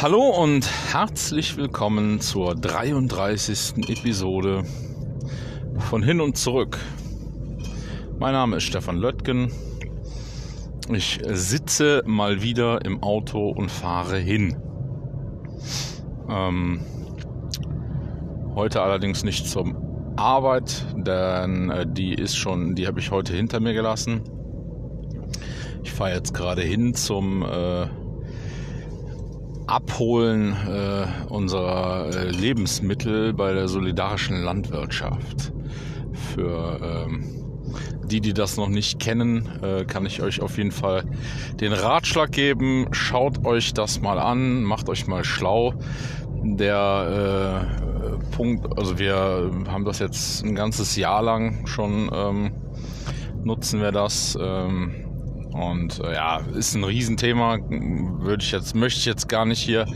Hallo und herzlich willkommen zur 33. Episode von Hin und Zurück. Mein Name ist Stefan Löttgen. Ich sitze mal wieder im Auto und fahre hin. Ähm, heute allerdings nicht zur Arbeit, denn äh, die ist schon, die habe ich heute hinter mir gelassen. Ich fahre jetzt gerade hin zum äh, Abholen äh, unserer äh, Lebensmittel bei der solidarischen Landwirtschaft. Für ähm, die, die das noch nicht kennen, äh, kann ich euch auf jeden Fall den Ratschlag geben. Schaut euch das mal an, macht euch mal schlau. Der äh, Punkt, also wir haben das jetzt ein ganzes Jahr lang schon ähm, nutzen wir das. Ähm, und äh, ja, ist ein Riesenthema. Würde ich jetzt, möchte ich jetzt gar nicht hier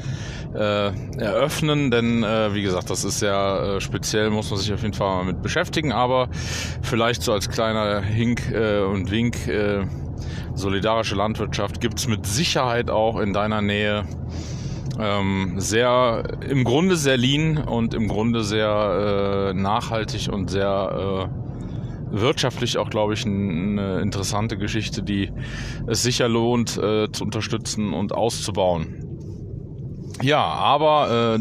äh, eröffnen, denn äh, wie gesagt, das ist ja äh, speziell, muss man sich auf jeden Fall mal mit beschäftigen. Aber vielleicht so als kleiner Hink äh, und Wink, äh, solidarische Landwirtschaft gibt's mit Sicherheit auch in deiner Nähe. Ähm, sehr, im Grunde sehr lean und im Grunde sehr äh, nachhaltig und sehr äh, wirtschaftlich auch, glaube ich, eine interessante Geschichte, die es sicher lohnt äh, zu unterstützen und auszubauen. Ja, aber äh,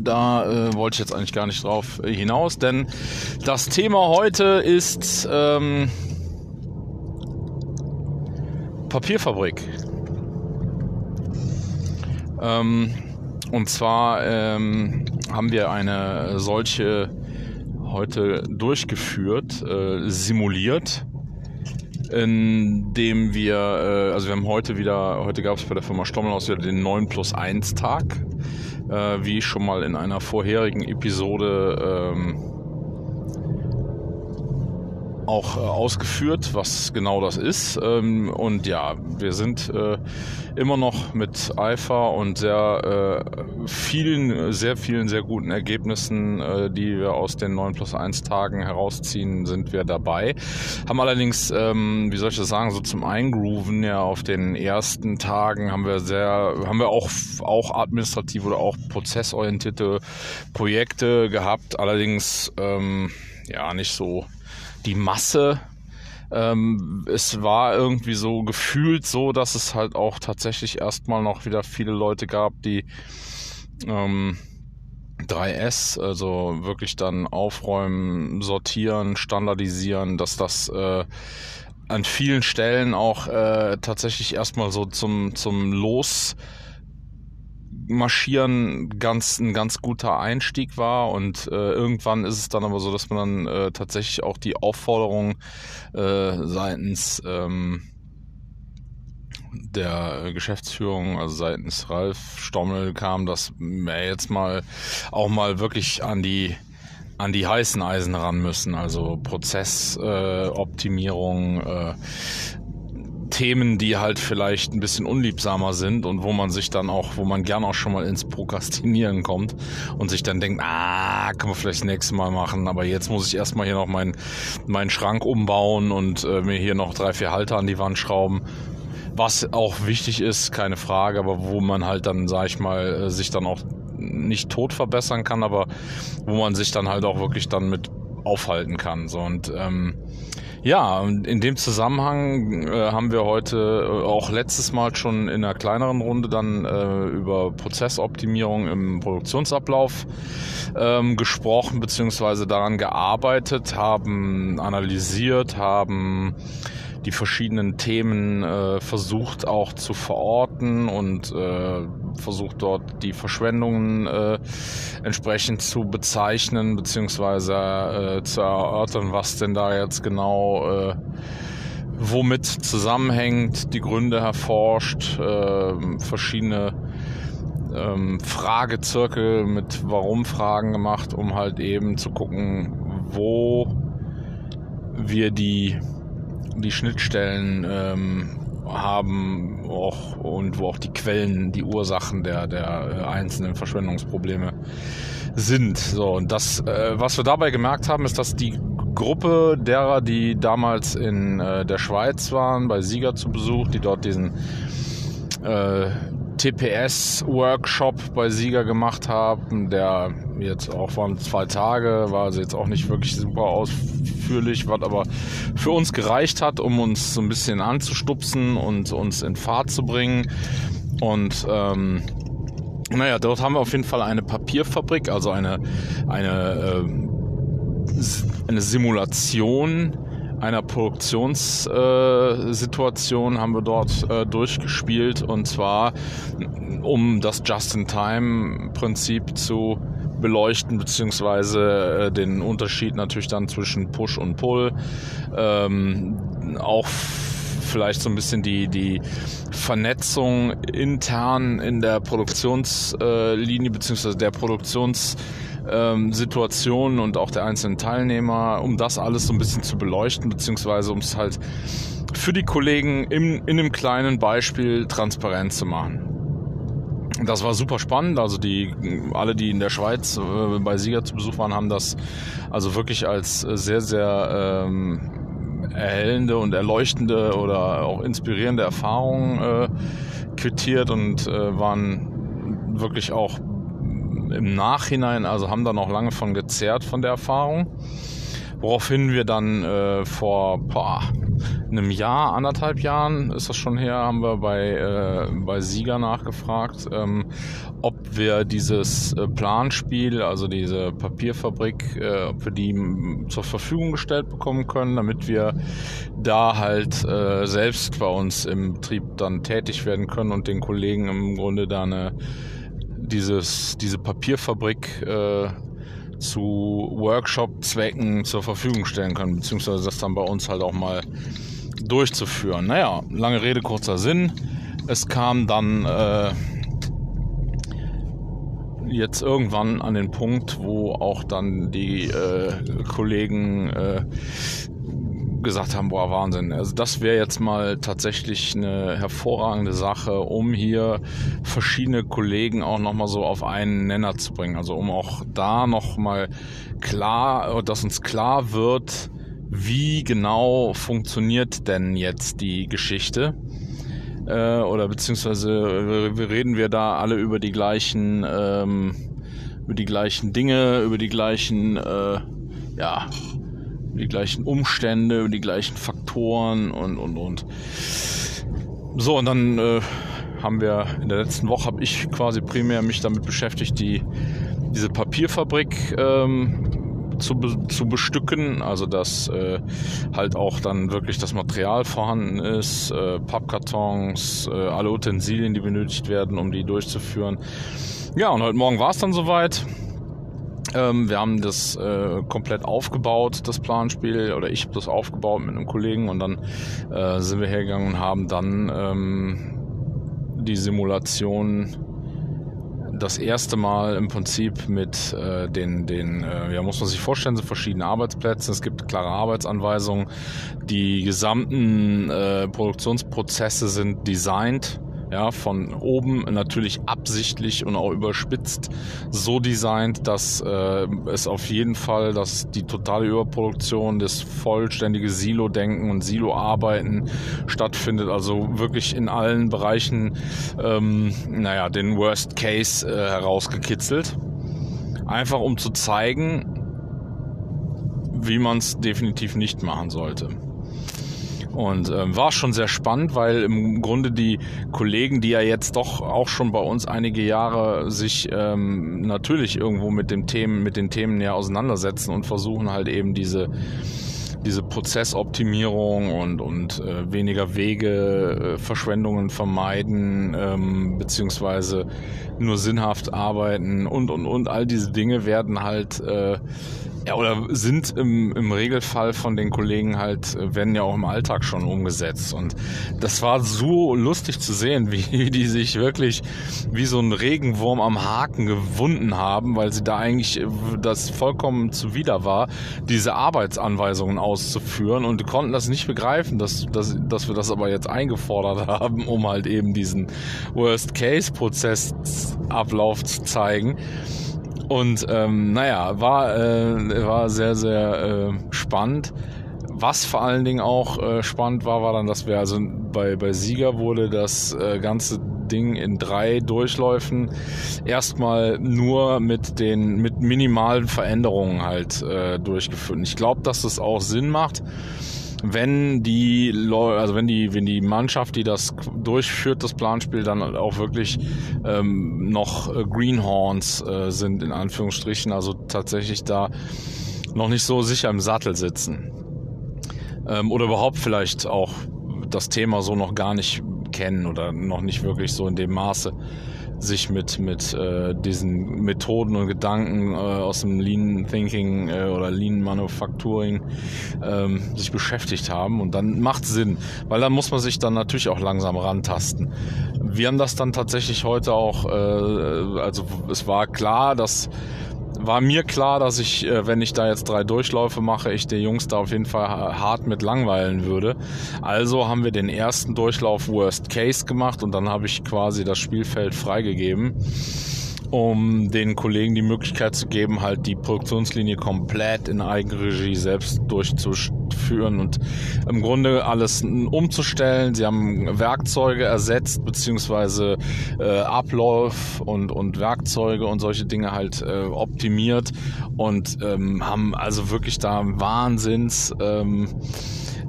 da äh, wollte ich jetzt eigentlich gar nicht drauf hinaus, denn das Thema heute ist ähm, Papierfabrik. Ähm, und zwar ähm, haben wir eine solche heute durchgeführt, äh, simuliert, indem wir, äh, also wir haben heute wieder, heute gab es bei der Firma Stommelhaus wieder den 9 plus 1 Tag, äh, wie schon mal in einer vorherigen Episode ähm, auch äh, ausgeführt, was genau das ist. Ähm, und ja, wir sind äh, immer noch mit Eifer und sehr äh, vielen, sehr vielen, sehr guten Ergebnissen, die wir aus den 9 plus 1 Tagen herausziehen, sind wir dabei. Haben allerdings, ähm, wie soll ich das sagen, so zum Eingrooven ja auf den ersten Tagen haben wir sehr, haben wir auch, auch administrativ oder auch prozessorientierte Projekte gehabt. Allerdings, ähm, ja, nicht so die Masse. Ähm, es war irgendwie so gefühlt so, dass es halt auch tatsächlich erstmal noch wieder viele Leute gab, die ähm, 3S, also wirklich dann aufräumen, sortieren, standardisieren, dass das äh, an vielen Stellen auch äh, tatsächlich erstmal so zum, zum Los Marschieren ganz ein ganz guter Einstieg war und äh, irgendwann ist es dann aber so, dass man dann äh, tatsächlich auch die Aufforderung äh, seitens ähm, der Geschäftsführung, also seitens Ralf Stommel kam, dass wir jetzt mal auch mal wirklich an die an die heißen Eisen ran müssen, also Prozessoptimierung, äh, Themen, die halt vielleicht ein bisschen unliebsamer sind und wo man sich dann auch, wo man gern auch schon mal ins Prokrastinieren kommt und sich dann denkt, ah, kann man vielleicht das nächste Mal machen, aber jetzt muss ich erstmal hier noch meinen meinen Schrank umbauen und äh, mir hier noch drei, vier Halter an die Wand schrauben. Was auch wichtig ist, keine Frage, aber wo man halt dann, sag ich mal, äh, sich dann auch nicht tot verbessern kann, aber wo man sich dann halt auch wirklich dann mit aufhalten kann. So und ähm, ja, in dem Zusammenhang äh, haben wir heute äh, auch letztes Mal schon in einer kleineren Runde dann äh, über Prozessoptimierung im Produktionsablauf ähm, gesprochen beziehungsweise daran gearbeitet, haben analysiert, haben die verschiedenen Themen äh, versucht auch zu verorten und äh, versucht dort die Verschwendungen äh, entsprechend zu bezeichnen beziehungsweise äh, zu erörtern, was denn da jetzt genau äh, womit zusammenhängt, die Gründe erforscht, äh, verschiedene ähm, Fragezirkel mit Warum-Fragen gemacht, um halt eben zu gucken, wo wir die die Schnittstellen ähm, haben auch, und wo auch die Quellen, die Ursachen der, der äh, einzelnen Verschwendungsprobleme sind. So, und das, äh, was wir dabei gemerkt haben, ist, dass die Gruppe derer, die damals in äh, der Schweiz waren, bei Sieger zu Besuch, die dort diesen äh, TPS-Workshop bei Sieger gemacht haben, der jetzt auch waren zwei Tage, war also jetzt auch nicht wirklich super ausführlich, was aber für uns gereicht hat, um uns so ein bisschen anzustupsen und uns in Fahrt zu bringen. Und ähm, naja, dort haben wir auf jeden Fall eine Papierfabrik, also eine, eine, äh, eine Simulation einer Produktionssituation äh, haben wir dort äh, durchgespielt und zwar um das Just-in-Time-Prinzip zu beleuchten, beziehungsweise äh, den Unterschied natürlich dann zwischen Push und Pull. Ähm, auch vielleicht so ein bisschen die, die Vernetzung intern in der Produktionslinie, beziehungsweise der Produktions- ähm, Situationen und auch der einzelnen Teilnehmer, um das alles so ein bisschen zu beleuchten, beziehungsweise um es halt für die Kollegen im, in einem kleinen Beispiel transparent zu machen. Das war super spannend. Also die alle, die in der Schweiz äh, bei Sieger zu Besuch waren, haben das also wirklich als sehr, sehr ähm, erhellende und erleuchtende oder auch inspirierende Erfahrung äh, quittiert und äh, waren wirklich auch im Nachhinein, also haben da noch lange von gezerrt von der Erfahrung. Woraufhin wir dann äh, vor boah, einem Jahr, anderthalb Jahren ist das schon her, haben wir bei, äh, bei Sieger nachgefragt, ähm, ob wir dieses äh, Planspiel, also diese Papierfabrik, äh, ob wir die zur Verfügung gestellt bekommen können, damit wir da halt äh, selbst bei uns im Betrieb dann tätig werden können und den Kollegen im Grunde da eine dieses, diese Papierfabrik äh, zu Workshop-Zwecken zur Verfügung stellen können, beziehungsweise das dann bei uns halt auch mal durchzuführen. Naja, lange Rede, kurzer Sinn. Es kam dann äh, jetzt irgendwann an den Punkt, wo auch dann die äh, Kollegen äh, gesagt haben, boah, Wahnsinn. Also das wäre jetzt mal tatsächlich eine hervorragende Sache, um hier verschiedene Kollegen auch nochmal so auf einen Nenner zu bringen. Also um auch da nochmal klar, dass uns klar wird, wie genau funktioniert denn jetzt die Geschichte. Äh, oder beziehungsweise wir reden wir da alle über die gleichen, ähm, über die gleichen Dinge, über die gleichen, äh, ja, die gleichen Umstände, die gleichen Faktoren und und und. So und dann äh, haben wir in der letzten Woche habe ich quasi primär mich damit beschäftigt, die diese Papierfabrik ähm, zu, zu bestücken, also dass äh, halt auch dann wirklich das Material vorhanden ist, äh, Pappkartons, äh, alle Utensilien, die benötigt werden, um die durchzuführen. Ja, und heute Morgen war es dann soweit. Ähm, wir haben das äh, komplett aufgebaut, das Planspiel, oder ich habe das aufgebaut mit einem Kollegen und dann äh, sind wir hergegangen und haben dann ähm, die Simulation das erste Mal im Prinzip mit äh, den, den äh, ja, muss man sich vorstellen, so verschiedene Arbeitsplätze. Es gibt klare Arbeitsanweisungen. Die gesamten äh, Produktionsprozesse sind designt ja, von oben natürlich absichtlich und auch überspitzt so designt, dass äh, es auf jeden Fall, dass die totale Überproduktion, das vollständige Silo-Denken und Silo-Arbeiten stattfindet, also wirklich in allen Bereichen, ähm, naja, den Worst Case äh, herausgekitzelt. Einfach um zu zeigen, wie man es definitiv nicht machen sollte. Und ähm, war schon sehr spannend, weil im Grunde die Kollegen, die ja jetzt doch auch schon bei uns einige Jahre sich ähm, natürlich irgendwo mit dem Themen, mit den Themen ja auseinandersetzen und versuchen halt eben diese diese Prozessoptimierung und, und äh, weniger Wege, äh, Verschwendungen vermeiden, ähm, beziehungsweise nur sinnhaft arbeiten und, und, und. All diese Dinge werden halt äh, ja, oder sind im, im Regelfall von den Kollegen halt, äh, werden ja auch im Alltag schon umgesetzt. Und das war so lustig zu sehen, wie die sich wirklich wie so ein Regenwurm am Haken gewunden haben, weil sie da eigentlich äh, das vollkommen zuwider war, diese Arbeitsanweisungen auszuführen und konnten das nicht begreifen, dass, dass, dass wir das aber jetzt eingefordert haben, um halt eben diesen Worst-Case-Prozessablauf zu zeigen. Und ähm, naja, war, äh, war sehr, sehr äh, spannend. Was vor allen Dingen auch äh, spannend war, war dann, dass wir also bei, bei Sieger wurde das äh, ganze Ding in drei Durchläufen erstmal nur mit den mit minimalen Veränderungen halt äh, durchgeführt. Ich glaube, dass das auch Sinn macht wenn die Leute, also wenn die, wenn die Mannschaft, die das durchführt, das Planspiel dann auch wirklich ähm, noch äh, Greenhorns äh, sind, in Anführungsstrichen, also tatsächlich da noch nicht so sicher im Sattel sitzen. Ähm, oder überhaupt vielleicht auch das Thema so noch gar nicht kennen oder noch nicht wirklich so in dem Maße sich mit, mit äh, diesen Methoden und Gedanken äh, aus dem Lean Thinking äh, oder Lean Manufacturing ähm, sich beschäftigt haben. Und dann macht Sinn, weil dann muss man sich dann natürlich auch langsam rantasten. Wir haben das dann tatsächlich heute auch, äh, also es war klar, dass war mir klar, dass ich, äh, wenn ich da jetzt drei Durchläufe mache, ich die Jungs da auf jeden Fall hart mit langweilen würde. Also haben wir den ersten Durchlauf Worst Case gemacht und dann habe ich quasi das Spielfeld freigegeben um den Kollegen die Möglichkeit zu geben, halt die Produktionslinie komplett in Eigenregie selbst durchzuführen und im Grunde alles umzustellen. Sie haben Werkzeuge ersetzt, beziehungsweise äh, Ablauf und, und Werkzeuge und solche Dinge halt äh, optimiert und ähm, haben also wirklich da Wahnsinns ähm,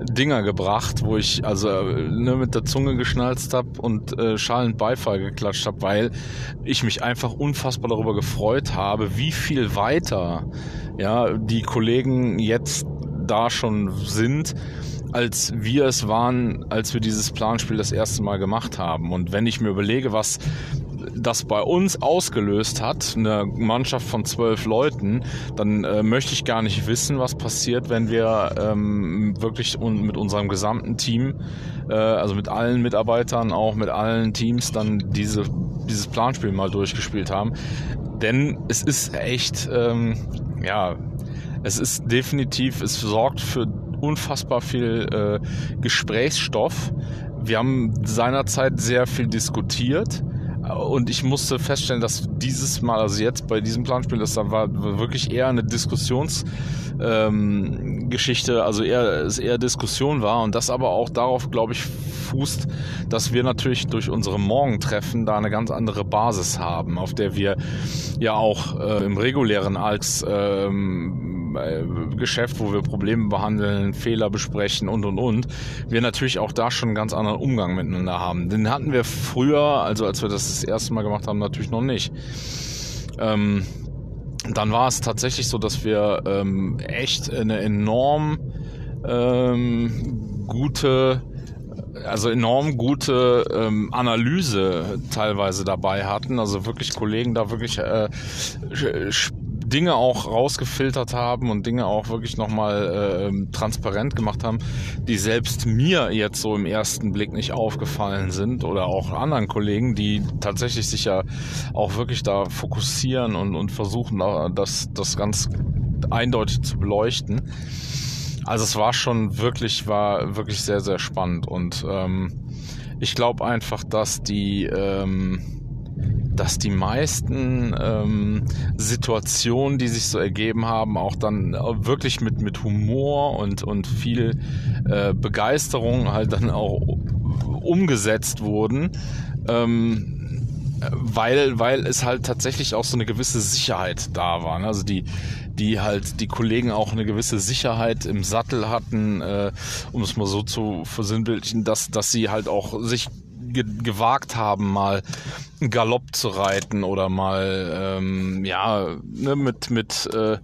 Dinger gebracht, wo ich also ne, mit der Zunge geschnalzt habe und äh, schallend Beifall geklatscht habe, weil ich mich einfach unfassbar darüber gefreut habe, wie viel weiter ja die Kollegen jetzt da schon sind als wir es waren, als wir dieses Planspiel das erste Mal gemacht haben. Und wenn ich mir überlege, was das bei uns ausgelöst hat, eine Mannschaft von zwölf Leuten, dann äh, möchte ich gar nicht wissen, was passiert, wenn wir ähm, wirklich un mit unserem gesamten Team, äh, also mit allen Mitarbeitern, auch mit allen Teams, dann diese, dieses Planspiel mal durchgespielt haben. Denn es ist echt, ähm, ja, es ist definitiv, es sorgt für unfassbar viel äh, Gesprächsstoff. Wir haben seinerzeit sehr viel diskutiert und ich musste feststellen, dass dieses Mal, also jetzt bei diesem Planspiel, das war wirklich eher eine Diskussionsgeschichte, ähm, also eher, es eher Diskussion war und das aber auch darauf, glaube ich, fußt, dass wir natürlich durch unsere Morgentreffen da eine ganz andere Basis haben, auf der wir ja auch äh, im regulären als ähm, äh, Geschäft, wo wir Probleme behandeln, Fehler besprechen und und und, wir natürlich auch da schon einen ganz anderen Umgang miteinander haben. Den hatten wir früher, also als wir das das erste Mal gemacht haben, natürlich noch nicht. Ähm, dann war es tatsächlich so, dass wir ähm, echt eine enorm ähm, gute also enorm gute ähm, Analyse teilweise dabei hatten. Also wirklich Kollegen da wirklich äh, Dinge auch rausgefiltert haben und Dinge auch wirklich nochmal äh, transparent gemacht haben, die selbst mir jetzt so im ersten Blick nicht aufgefallen sind oder auch anderen Kollegen, die tatsächlich sich ja auch wirklich da fokussieren und, und versuchen, das, das ganz eindeutig zu beleuchten. Also es war schon wirklich, war wirklich sehr, sehr spannend und ähm, ich glaube einfach, dass die ähm, dass die meisten ähm, Situationen, die sich so ergeben haben, auch dann wirklich mit, mit Humor und, und viel äh, Begeisterung halt dann auch umgesetzt wurden. Ähm, weil, weil es halt tatsächlich auch so eine gewisse Sicherheit da war. Ne? Also die, die halt die Kollegen auch eine gewisse Sicherheit im Sattel hatten, äh, um es mal so zu versinnbildlichen, dass, dass sie halt auch sich ge gewagt haben, mal Galopp zu reiten oder mal ähm, ja ne, mit mit äh,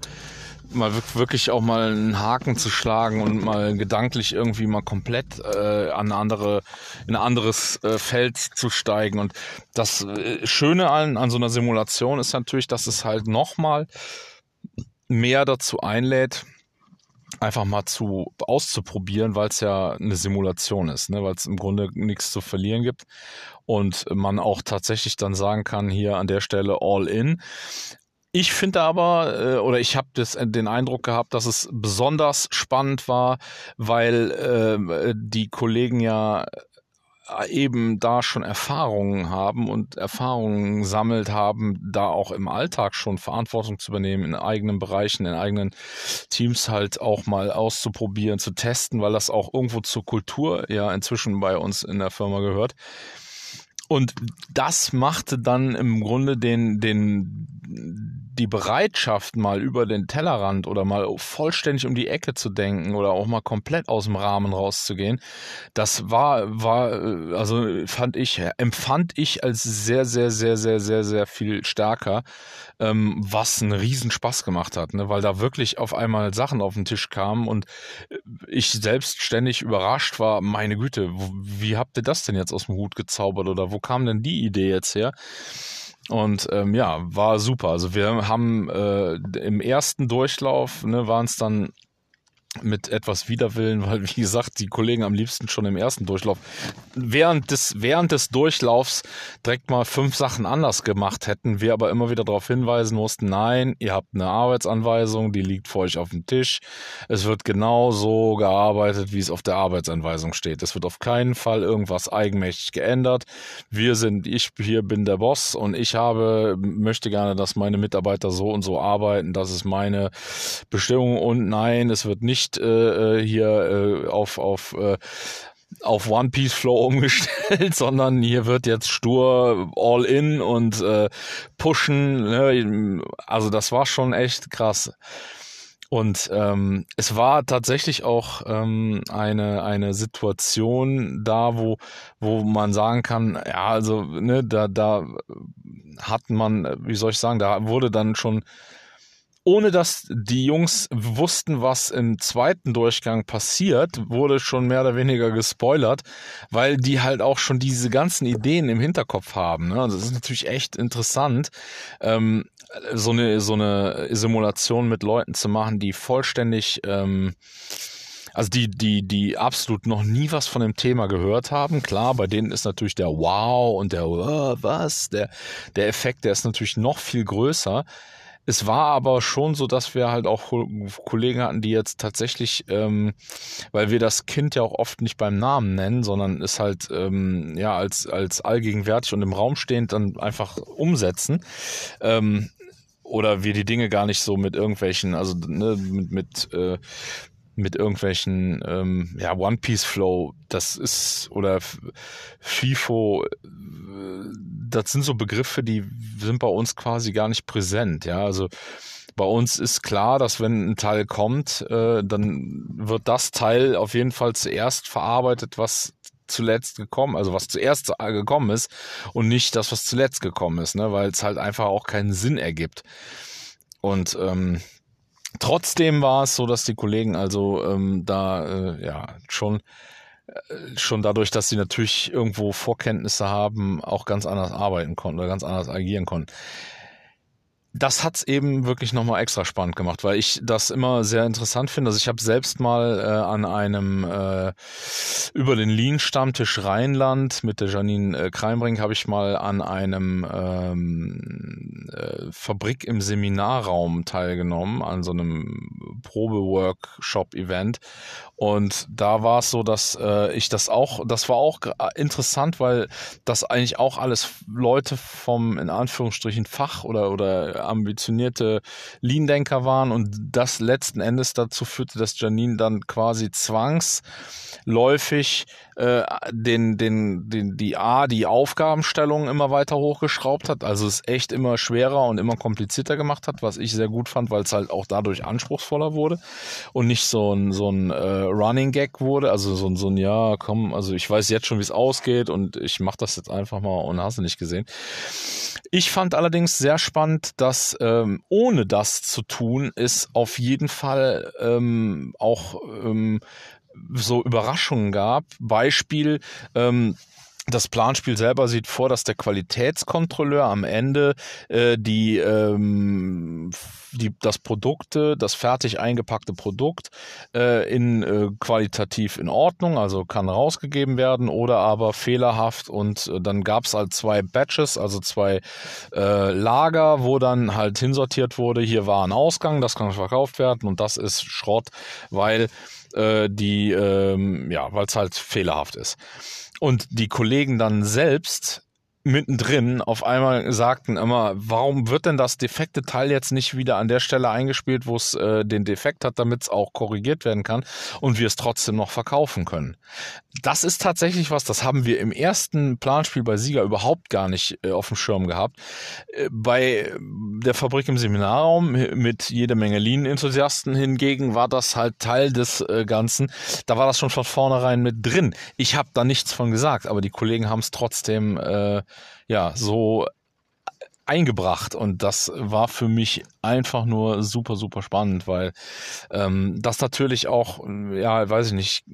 mal wirklich auch mal einen Haken zu schlagen und mal gedanklich irgendwie mal komplett äh, an andere in ein anderes äh, Feld zu steigen. Und das äh, Schöne an, an so einer Simulation ist natürlich, dass es halt nochmal mehr dazu einlädt, einfach mal zu auszuprobieren, weil es ja eine Simulation ist, ne? weil es im Grunde nichts zu verlieren gibt und man auch tatsächlich dann sagen kann, hier an der Stelle all in. Ich finde aber, äh, oder ich habe den Eindruck gehabt, dass es besonders spannend war, weil äh, die Kollegen ja eben da schon Erfahrungen haben und Erfahrungen sammelt haben, da auch im Alltag schon Verantwortung zu übernehmen, in eigenen Bereichen, in eigenen Teams halt auch mal auszuprobieren, zu testen, weil das auch irgendwo zur Kultur ja inzwischen bei uns in der Firma gehört. Und das machte dann im Grunde den, den, die Bereitschaft, mal über den Tellerrand oder mal vollständig um die Ecke zu denken oder auch mal komplett aus dem Rahmen rauszugehen, das war, war, also fand ich, empfand ich als sehr, sehr, sehr, sehr, sehr, sehr viel stärker, ähm, was einen riesen Spaß gemacht hat, ne? weil da wirklich auf einmal Sachen auf den Tisch kamen und ich selbst ständig überrascht war, meine Güte, wie habt ihr das denn jetzt aus dem Hut gezaubert oder wo kam denn die Idee jetzt her? Und ähm, ja, war super. Also wir haben äh, im ersten Durchlauf, ne, waren es dann mit etwas Widerwillen, weil wie gesagt, die Kollegen am liebsten schon im ersten Durchlauf während des, während des Durchlaufs direkt mal fünf Sachen anders gemacht hätten, wir aber immer wieder darauf hinweisen mussten, nein, ihr habt eine Arbeitsanweisung, die liegt vor euch auf dem Tisch. Es wird genau so gearbeitet, wie es auf der Arbeitsanweisung steht. Es wird auf keinen Fall irgendwas eigenmächtig geändert. Wir sind, ich hier bin der Boss und ich habe, möchte gerne, dass meine Mitarbeiter so und so arbeiten. Das ist meine Bestimmung und nein, es wird nicht nicht äh, äh, hier äh, auf, auf äh, auf One Piece Flow umgestellt, sondern hier wird jetzt stur all in und äh, pushen. Ne? Also das war schon echt krass. Und ähm, es war tatsächlich auch ähm, eine, eine Situation da, wo, wo man sagen kann, ja, also, ne, da, da hat man, wie soll ich sagen, da wurde dann schon ohne dass die Jungs wussten, was im zweiten Durchgang passiert, wurde schon mehr oder weniger gespoilert, weil die halt auch schon diese ganzen Ideen im Hinterkopf haben. Ne? Also das ist natürlich echt interessant, ähm, so eine so eine Simulation mit Leuten zu machen, die vollständig ähm, also die, die, die absolut noch nie was von dem Thema gehört haben. Klar, bei denen ist natürlich der Wow und der oh, was, der, der Effekt, der ist natürlich noch viel größer. Es war aber schon so, dass wir halt auch Kollegen hatten, die jetzt tatsächlich, ähm, weil wir das Kind ja auch oft nicht beim Namen nennen, sondern es halt ähm, ja als als allgegenwärtig und im Raum stehend dann einfach umsetzen. Ähm, oder wir die Dinge gar nicht so mit irgendwelchen, also ne, mit, mit äh, mit irgendwelchen ähm, ja, One Piece Flow, das ist oder FIFO, äh, das sind so Begriffe, die sind bei uns quasi gar nicht präsent. Ja, also bei uns ist klar, dass wenn ein Teil kommt, äh, dann wird das Teil auf jeden Fall zuerst verarbeitet, was zuletzt gekommen, also was zuerst gekommen ist und nicht das, was zuletzt gekommen ist, ne, weil es halt einfach auch keinen Sinn ergibt. Und ähm, Trotzdem war es so, dass die Kollegen also ähm, da äh, ja schon äh, schon dadurch, dass sie natürlich irgendwo Vorkenntnisse haben, auch ganz anders arbeiten konnten oder ganz anders agieren konnten das hat's eben wirklich nochmal extra spannend gemacht, weil ich das immer sehr interessant finde. Also ich habe selbst mal äh, an einem äh, über den Lean-Stammtisch Rheinland mit der Janine äh, Kreimbrink habe ich mal an einem ähm, äh, Fabrik im Seminarraum teilgenommen, an so einem Probe-Workshop-Event. Und da war es so, dass äh, ich das auch, das war auch interessant, weil das eigentlich auch alles Leute vom in Anführungsstrichen Fach oder oder ambitionierte Lean-Denker waren und das letzten Endes dazu führte, dass Janine dann quasi zwangsläufig äh, den, den, den, die A, die Aufgabenstellung immer weiter hochgeschraubt hat, also es echt immer schwerer und immer komplizierter gemacht hat, was ich sehr gut fand, weil es halt auch dadurch anspruchsvoller wurde und nicht so ein, so ein äh, Running Gag wurde, also so, ein so ein, ja, komm, also ich weiß jetzt schon, wie es ausgeht und ich mache das jetzt einfach mal und hast du nicht gesehen. Ich fand allerdings sehr spannend, dass ähm, ohne das zu tun, es auf jeden Fall ähm, auch ähm, so Überraschungen gab. Beispiel, ähm, das Planspiel selber sieht vor, dass der Qualitätskontrolleur am Ende äh, die, ähm, die das Produkte, das fertig eingepackte Produkt äh, in äh, qualitativ in Ordnung, also kann rausgegeben werden oder aber fehlerhaft und äh, dann gab es halt zwei Batches, also zwei äh, Lager, wo dann halt hinsortiert wurde, hier war ein Ausgang, das kann verkauft werden und das ist Schrott, weil äh, die, ähm, ja, weil es halt fehlerhaft ist. Und die Kollegen dann selbst mittendrin auf einmal sagten immer, warum wird denn das defekte Teil jetzt nicht wieder an der Stelle eingespielt, wo es äh, den Defekt hat, damit es auch korrigiert werden kann und wir es trotzdem noch verkaufen können. Das ist tatsächlich was, das haben wir im ersten Planspiel bei Sieger überhaupt gar nicht äh, auf dem Schirm gehabt. Äh, bei der Fabrik im Seminarraum mit jede Menge Lean-Enthusiasten hingegen war das halt Teil des äh, Ganzen. Da war das schon von vornherein mit drin. Ich habe da nichts von gesagt, aber die Kollegen haben es trotzdem äh, ja, so eingebracht. Und das war für mich einfach nur super super spannend, weil ähm, das natürlich auch ja weiß ich nicht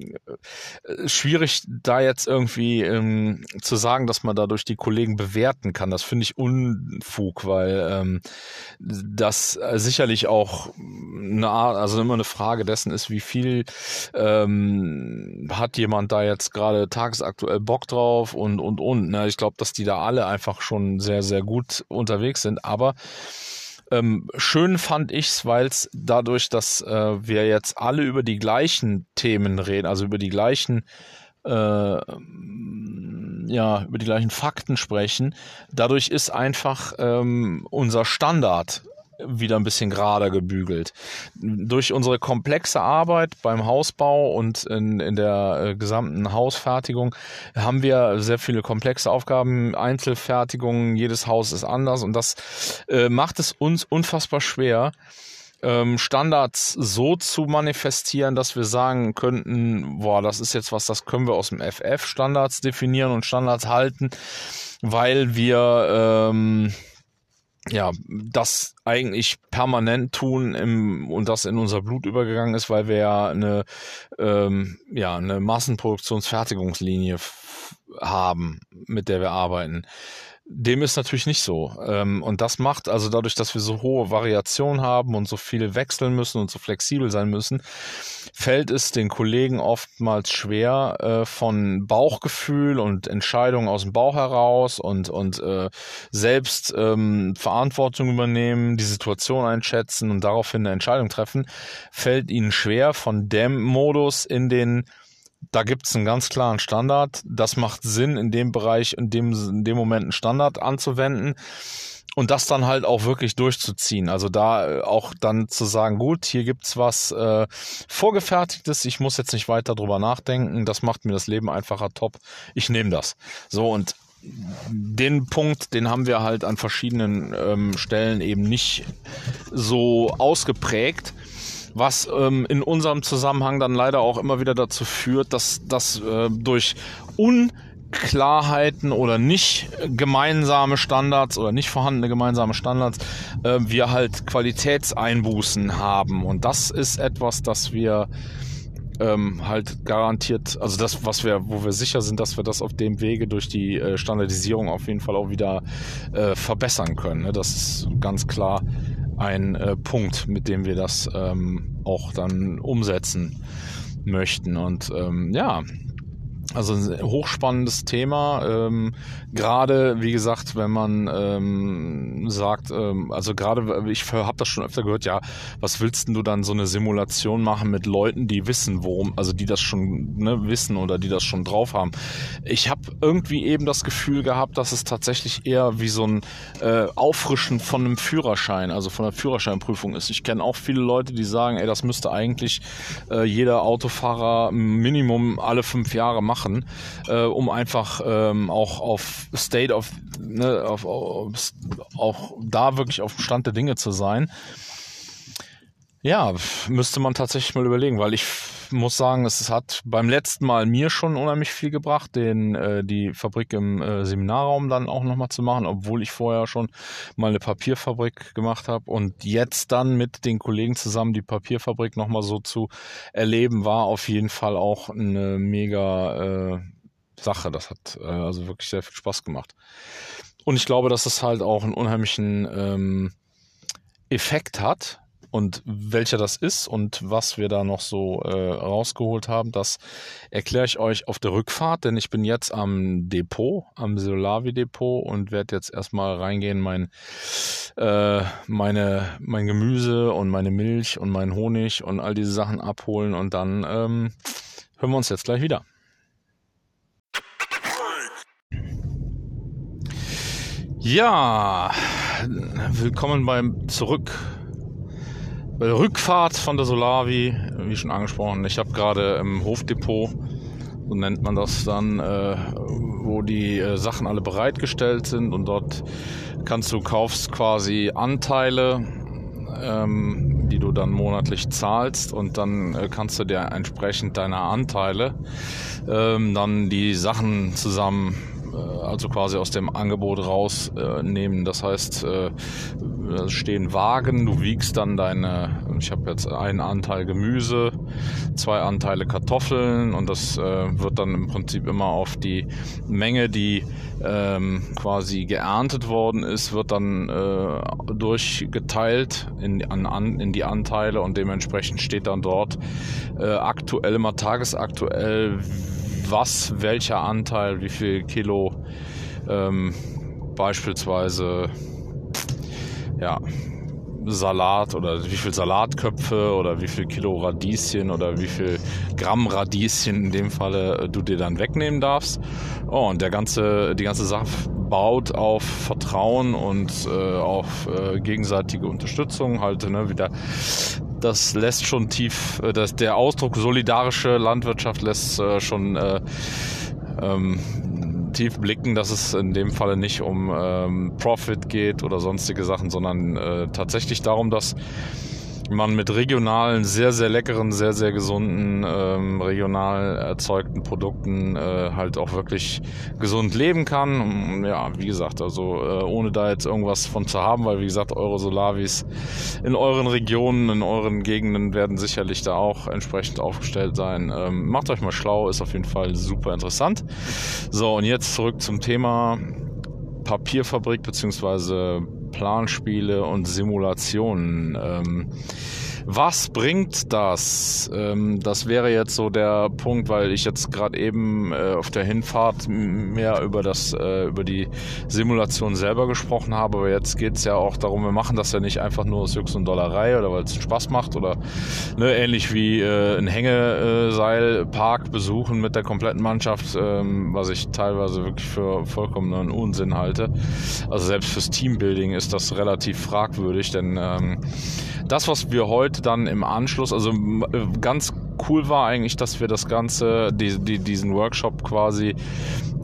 äh, schwierig da jetzt irgendwie ähm, zu sagen, dass man dadurch die Kollegen bewerten kann. Das finde ich Unfug, weil ähm, das sicherlich auch eine Art, also immer eine Frage dessen ist, wie viel ähm, hat jemand da jetzt gerade tagesaktuell Bock drauf und und und. Ne? Ich glaube, dass die da alle einfach schon sehr sehr gut unterwegs sind. Aber ähm, schön fand ich's, weil es dadurch, dass äh, wir jetzt alle über die gleichen Themen reden, also über die gleichen äh, ja, über die gleichen Fakten sprechen. Dadurch ist einfach ähm, unser Standard wieder ein bisschen gerader gebügelt. Durch unsere komplexe Arbeit beim Hausbau und in, in der äh, gesamten Hausfertigung haben wir sehr viele komplexe Aufgaben, Einzelfertigungen, jedes Haus ist anders und das äh, macht es uns unfassbar schwer, ähm, Standards so zu manifestieren, dass wir sagen könnten, boah, das ist jetzt was, das können wir aus dem FF Standards definieren und Standards halten, weil wir ähm, ja, das eigentlich permanent tun im, und das in unser Blut übergegangen ist, weil wir ja eine, ähm, ja, eine Massenproduktionsfertigungslinie haben, mit der wir arbeiten. Dem ist natürlich nicht so. Ähm, und das macht also dadurch, dass wir so hohe Variationen haben und so viel wechseln müssen und so flexibel sein müssen, fällt es den Kollegen oftmals schwer, äh, von Bauchgefühl und Entscheidungen aus dem Bauch heraus und, und äh, selbst ähm, Verantwortung übernehmen, die Situation einschätzen und daraufhin eine Entscheidung treffen, fällt ihnen schwer, von dem Modus in den da gibt es einen ganz klaren Standard. Das macht Sinn, in dem Bereich, in dem, in dem Moment einen Standard anzuwenden und das dann halt auch wirklich durchzuziehen. Also da äh, auch dann zu sagen, gut, hier gibt's was äh, vorgefertigtes, ich muss jetzt nicht weiter drüber nachdenken, das macht mir das Leben einfacher, top. Ich nehme das. So und den Punkt, den haben wir halt an verschiedenen ähm, Stellen eben nicht so ausgeprägt was ähm, in unserem Zusammenhang dann leider auch immer wieder dazu führt, dass das äh, durch Unklarheiten oder nicht gemeinsame Standards oder nicht vorhandene gemeinsame Standards äh, wir halt Qualitätseinbußen haben. Und das ist etwas, das wir ähm, halt garantiert, also das, was wir, wo wir sicher sind, dass wir das auf dem Wege durch die äh, Standardisierung auf jeden Fall auch wieder äh, verbessern können. Ne? Das ist ganz klar ein äh, Punkt, mit dem wir das ähm, auch dann umsetzen möchten. Und ähm, ja, also ein hochspannendes Thema. Ähm, gerade, wie gesagt, wenn man ähm, sagt, ähm, also gerade, ich habe das schon öfter gehört, ja, was willst denn du dann so eine Simulation machen mit Leuten, die wissen, worum, also die das schon ne, wissen oder die das schon drauf haben. Ich habe irgendwie eben das Gefühl gehabt, dass es tatsächlich eher wie so ein äh, Auffrischen von einem Führerschein, also von einer Führerscheinprüfung ist. Ich kenne auch viele Leute, die sagen, ey, das müsste eigentlich äh, jeder Autofahrer Minimum alle fünf Jahre machen machen, äh, um einfach ähm, auch auf State of, ne, auf, auf, auch da wirklich auf Stand der Dinge zu sein. Ja, müsste man tatsächlich mal überlegen, weil ich muss sagen, es hat beim letzten Mal mir schon unheimlich viel gebracht, den äh, die Fabrik im äh, Seminarraum dann auch nochmal zu machen, obwohl ich vorher schon mal eine Papierfabrik gemacht habe und jetzt dann mit den Kollegen zusammen die Papierfabrik nochmal so zu erleben, war auf jeden Fall auch eine mega äh, Sache. Das hat äh, also wirklich sehr viel Spaß gemacht. Und ich glaube, dass es halt auch einen unheimlichen ähm, Effekt hat, Und welcher das ist und was wir da noch so äh, rausgeholt haben, das erkläre ich euch auf der Rückfahrt, denn ich bin jetzt am Depot, am Solavi Depot und werde jetzt erstmal reingehen, mein, äh, meine, mein Gemüse und meine Milch und mein Honig und all diese Sachen abholen und dann ähm, hören wir uns jetzt gleich wieder. Ja, willkommen beim Zurück bei der Rückfahrt von der Solavi, wie schon angesprochen. Ich habe gerade im Hofdepot, so nennt man das dann, äh, wo die äh, Sachen alle bereitgestellt sind und dort kannst du kaufst quasi Anteile, ähm, die du dann monatlich zahlst und dann äh, kannst du dir entsprechend deiner Anteile ähm, dann die Sachen zusammen also quasi aus dem Angebot rausnehmen. das heißt, äh, stehen Wagen, du wiegst dann deine, ich habe jetzt einen Anteil Gemüse, zwei Anteile Kartoffeln und das äh, wird dann im Prinzip immer auf die Menge, die ähm, quasi geerntet worden ist, wird dann äh, durchgeteilt in, in die Anteile und dementsprechend steht dann dort äh, aktuell immer tagesaktuell, was, welcher Anteil, wie viel Kilo ähm, beispielsweise ja, Salat oder wie viel Salatköpfe oder wie viel Kilo Radieschen oder wie viel Gramm Radieschen in dem Falle äh, du dir dann wegnehmen darfst. Oh, und der ganze, die ganze Sache baut auf Vertrauen und äh, auf äh, gegenseitige Unterstützung halt, ne, wieder das lässt schon tief, äh, das, der Ausdruck solidarische Landwirtschaft lässt äh, schon äh, ähm, tief blicken, dass es in dem Falle nicht um ähm, Profit geht oder sonstige Sachen, sondern äh, tatsächlich darum, dass man mit regionalen, sehr, sehr leckeren, sehr, sehr gesunden, ähm, regional erzeugten Produkten äh, halt auch wirklich gesund leben kann. Ja, wie gesagt, also äh, ohne da jetzt irgendwas von zu haben, weil wie gesagt, eure Solavis in euren Regionen, in euren Gegenden werden sicherlich da auch entsprechend aufgestellt sein. Ähm, macht euch mal schlau, ist auf jeden Fall super interessant. So, und jetzt zurück zum Thema Papierfabrik beziehungsweise Planspiele und Simulationen. Ähm, was bringt das? Ähm, das wäre jetzt so der Punkt, weil ich jetzt gerade eben äh, auf der Hinfahrt mehr über das äh, über die Simulation selber gesprochen habe, aber jetzt geht es ja auch darum, wir machen das ja nicht einfach nur aus Jux und Dollerei oder weil es Spaß macht oder ne, ähnlich wie äh, ein Hängeseilpark besuchen mit der kompletten Mannschaft, ähm, was ich teilweise wirklich für vollkommenen Unsinn halte. Also selbst fürs Teambuilding ist das relativ fragwürdig, denn ähm, das, was wir heute dann im Anschluss, also äh, ganz cool war eigentlich, dass wir das Ganze, die, die, diesen Workshop quasi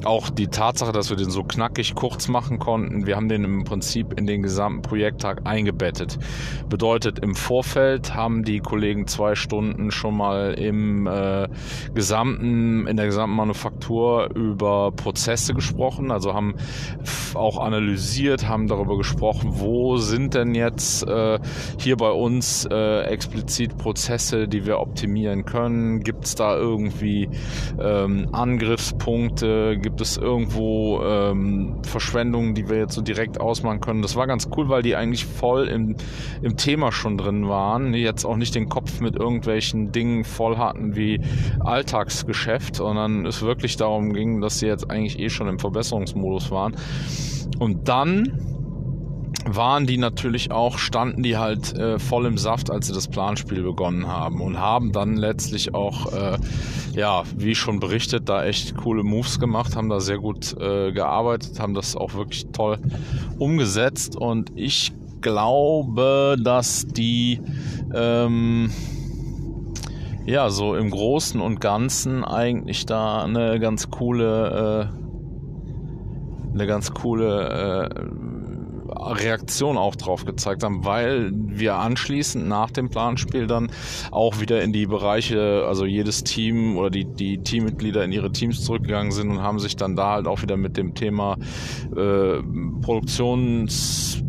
auch die Tatsache, dass wir den so knackig kurz machen konnten, wir haben den im Prinzip in den gesamten Projekttag eingebettet. Bedeutet, im Vorfeld haben die Kollegen zwei Stunden schon mal im äh, gesamten, in der gesamten Manufaktur über Prozesse gesprochen, also haben auch analysiert, haben darüber gesprochen, wo sind denn jetzt äh, hier bei uns äh, explizit Prozesse, die wir optimieren können? Gibt es da irgendwie ähm, Angriffspunkte? Gibt es irgendwo ähm, Verschwendungen, die wir jetzt so direkt ausmachen können? Das war ganz cool, weil die eigentlich voll im, im Thema schon drin waren. Jetzt auch nicht den Kopf mit irgendwelchen Dingen voll hatten wie Alltagsgeschäft, sondern es wirklich darum ging, dass sie jetzt eigentlich eh schon im Verbesserungsmodus waren. Und dann waren die natürlich auch, standen die halt äh, voll im Saft, als sie das Planspiel begonnen haben und haben dann letztlich auch, äh, ja, wie schon berichtet, da echt coole Moves gemacht, haben da sehr gut äh, gearbeitet, haben das auch wirklich toll umgesetzt und ich glaube, dass die ähm, ja so im Großen und Ganzen eigentlich da eine ganz coole äh, eine ganz coole äh, Reaktion auch drauf gezeigt haben, weil wir anschließend nach dem Planspiel dann auch wieder in die Bereiche, also jedes Team oder die, die Teammitglieder in ihre Teams zurückgegangen sind und haben sich dann da halt auch wieder mit dem Thema äh, Produktions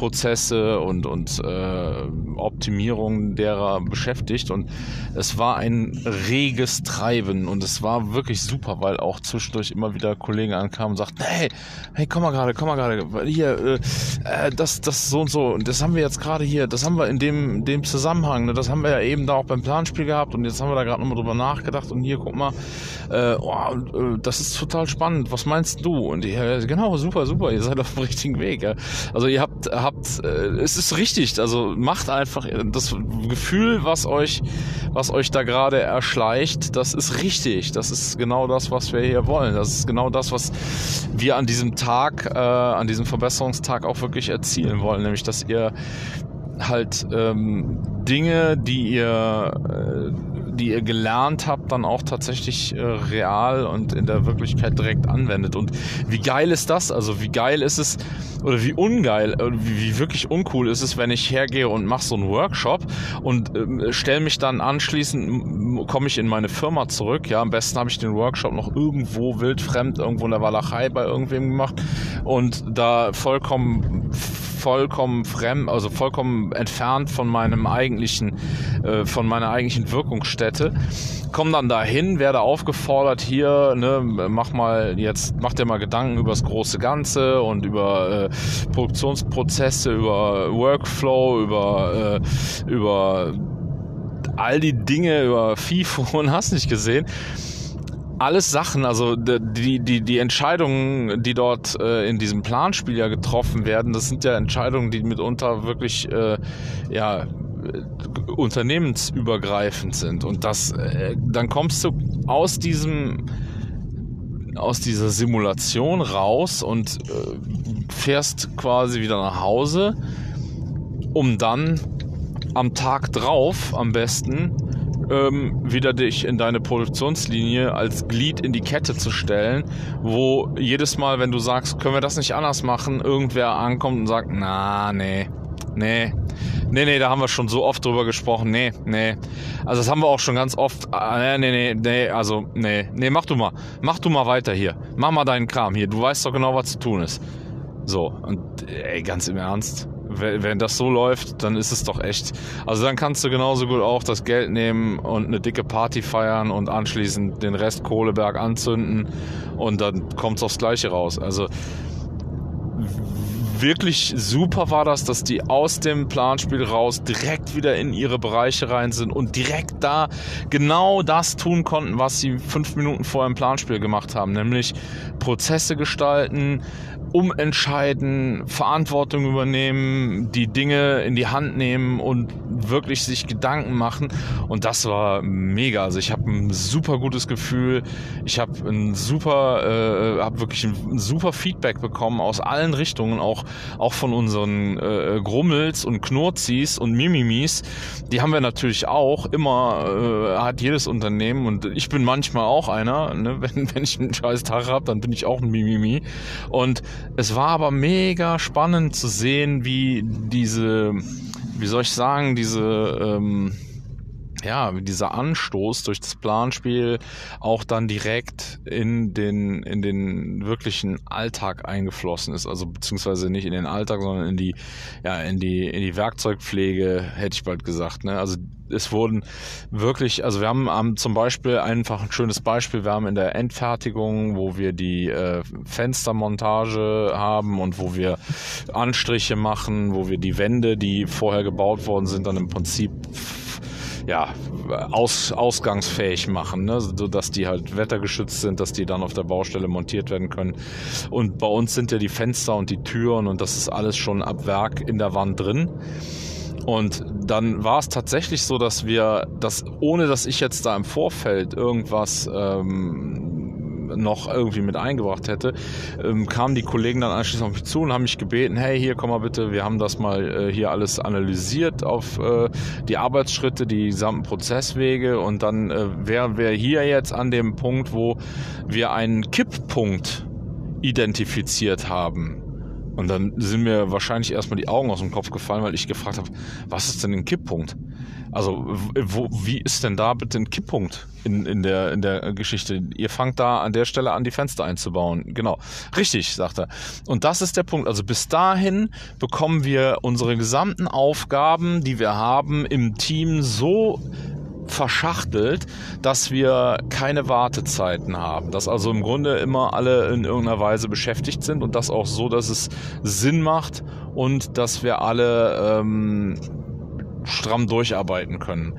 Prozesse und, und äh, Optimierung derer beschäftigt. Und es war ein reges Treiben und es war wirklich super, weil auch zwischendurch immer wieder Kollegen ankamen und sagten, hey, hey, komm mal gerade, komm mal gerade, hier, äh, äh, das, das so und so, und das haben wir jetzt gerade hier, das haben wir in dem, dem Zusammenhang, ne, das haben wir ja eben da auch beim Planspiel gehabt und jetzt haben wir da gerade nochmal drüber nachgedacht und hier, guck mal, äh, oh, äh, das ist total spannend, was meinst du? Und äh, genau, super, super, ihr seid auf dem richtigen Weg. Ja. Also ihr habt, habt, äh, es ist richtig, also macht einfach das Gefühl, was euch, was euch da gerade erschleicht, das ist richtig, das ist genau das, was wir hier wollen, das ist genau das, was wir an diesem Tag, äh, an diesem Verbesserungstag auch wirklich erzielen wollen, nämlich dass ihr halt ähm, Dinge, die ihr, äh, die ihr gelernt habt, dann auch tatsächlich äh, real und in der Wirklichkeit direkt anwendet. Und wie geil ist das? Also wie geil ist es oder wie ungeil, äh, wie, wie wirklich uncool ist es, wenn ich hergehe und mache so einen Workshop und äh, stelle mich dann anschließend, komme ich in meine Firma zurück. Ja, am besten habe ich den Workshop noch irgendwo wildfremd, irgendwo in der Walachei bei irgendwem gemacht und da vollkommen vollkommen fremd, also vollkommen entfernt von meinem eigentlichen, äh, von meiner eigentlichen Wirkungsstätte. Komm dann dahin, werde aufgefordert hier, ne, mach mal jetzt, mach dir mal Gedanken über das große Ganze und über äh, Produktionsprozesse, über Workflow, über, äh, über all die Dinge, über FIFO und hast nicht gesehen alles Sachen, also die, die, die Entscheidungen, die dort äh, in diesem Planspiel ja getroffen werden, das sind ja Entscheidungen, die mitunter wirklich äh, ja, unternehmensübergreifend sind. Und das, äh, dann kommst du aus diesem aus dieser Simulation raus und äh, fährst quasi wieder nach Hause, um dann am Tag drauf am besten ähm, wieder dich in deine Produktionslinie als Glied in die Kette zu stellen, wo jedes Mal, wenn du sagst, können wir das nicht anders machen, irgendwer ankommt und sagt, na, nee, nee, nee, nee, da haben wir schon so oft drüber gesprochen, nee, nee. Also das haben wir auch schon ganz oft, äh, nee, nee, nee, also, nee, nee, mach du mal, mach du mal weiter hier, mach mal deinen Kram hier, du weißt doch genau, was zu tun ist. So, und ey, ganz im Ernst, wenn das so läuft, dann ist es doch echt. Also dann kannst du genauso gut auch das Geld nehmen und eine dicke Party feiern und anschließend den Rest Kohleberg anzünden und dann kommt es aufs Gleiche raus. Also wirklich super war das, dass die aus dem Planspiel raus direkt wieder in ihre Bereiche rein sind und direkt da genau das tun konnten, was sie fünf Minuten vor im Planspiel gemacht haben, nämlich Prozesse gestalten, umentscheiden, Verantwortung übernehmen, die Dinge in die Hand nehmen und wirklich sich Gedanken machen. Und das war mega. Also ich habe ein super gutes Gefühl. Ich habe ein super, äh, habe wirklich ein, super Feedback bekommen aus allen Richtungen, auch auch von unseren äh, Grummels und Knurzis und Mimimis. Die haben wir natürlich auch immer. Äh, hat jedes Unternehmen und ich bin manchmal auch einer. Ne? Wenn wenn ich einen scheiß Tag habe, dann bin ich auch ein Mimimi. Und es war aber mega spannend zu sehen, wie diese, wie soll ich sagen, diese, ähm, ja, dieser Anstoß durch das Planspiel auch dann direkt in den, in den wirklichen Alltag eingeflossen ist. Also beziehungsweise nicht in den Alltag, sondern in die, ja, in die, in die Werkzeugpflege, hätte ich bald gesagt. Ne? Also es wurden wirklich, also wir haben, haben zum Beispiel einfach ein schönes Beispiel, wir haben in der Endfertigung, wo wir die äh, Fenstermontage haben und wo wir Anstriche machen, wo wir die Wände, die vorher gebaut worden sind, dann im Prinzip ja, aus, ausgangsfähig machen, ne? so dass die halt wettergeschützt sind, dass die dann auf der Baustelle montiert werden können. Und bei uns sind ja die Fenster und die Türen und das ist alles schon ab Werk in der Wand drin. Und dann war es tatsächlich so, dass wir das, ohne dass ich jetzt da im Vorfeld irgendwas ähm, noch irgendwie mit eingebracht hätte, ähm, kamen die Kollegen dann anschließend auf mich zu und haben mich gebeten, hey, hier komm mal bitte, wir haben das mal äh, hier alles analysiert auf äh, die Arbeitsschritte, die gesamten Prozesswege und dann äh, wären wir hier jetzt an dem Punkt, wo wir einen Kipppunkt identifiziert haben. Und dann sind mir wahrscheinlich erstmal die Augen aus dem Kopf gefallen, weil ich gefragt habe, was ist denn ein Kipppunkt? Also wo, wie ist denn da bitte ein Kipppunkt in, in, der, in der Geschichte? Ihr fangt da an der Stelle an, die Fenster einzubauen. Genau. Richtig, sagt er. Und das ist der Punkt. Also bis dahin bekommen wir unsere gesamten Aufgaben, die wir haben, im Team so verschachtelt, dass wir keine Wartezeiten haben. Dass also im Grunde immer alle in irgendeiner Weise beschäftigt sind und das auch so, dass es Sinn macht und dass wir alle ähm, stramm durcharbeiten können.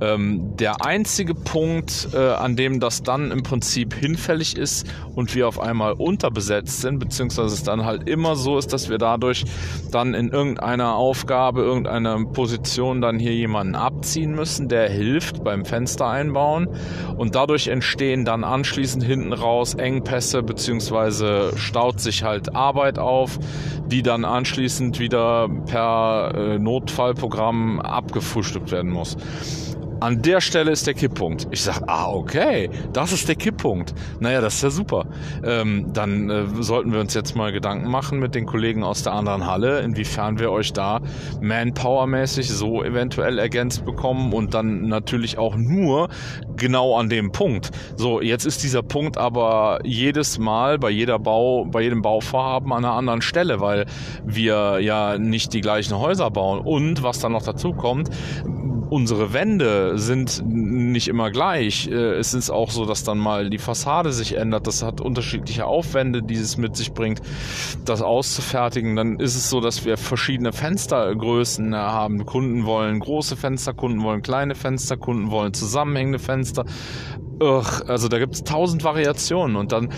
Ähm, der einzige Punkt, äh, an dem das dann im Prinzip hinfällig ist und wir auf einmal unterbesetzt sind, beziehungsweise es dann halt immer so ist, dass wir dadurch dann in irgendeiner Aufgabe, irgendeiner Position dann hier jemanden abziehen müssen, der hilft beim Fenster einbauen und dadurch entstehen dann anschließend hinten raus Engpässe, beziehungsweise staut sich halt Arbeit auf, die dann anschließend wieder per äh, Notfallprogramm abgefrühstückt werden muss. An der Stelle ist der Kipppunkt. Ich sage, ah, okay, das ist der Kipppunkt. Naja, das ist ja super. Ähm, dann äh, sollten wir uns jetzt mal Gedanken machen mit den Kollegen aus der anderen Halle, inwiefern wir euch da manpowermäßig so eventuell ergänzt bekommen und dann natürlich auch nur genau an dem Punkt. So, jetzt ist dieser Punkt aber jedes Mal bei jeder Bau, bei jedem Bauvorhaben an einer anderen Stelle, weil wir ja nicht die gleichen Häuser bauen. Und was dann noch dazu kommt, unsere Wände sind nicht immer gleich. Äh, es ist auch so, dass dann mal die Fassade sich ändert. Das hat unterschiedliche Aufwände, die es mit sich bringt, das auszufertigen. Dann ist es so, dass wir verschiedene Fenstergrößen äh, haben. Kunden wollen große Fenster, Kunden wollen kleine Fenster, Kunden wollen zusammenhängende Fenster. Ugh, also da gibt es tausend Variationen und dann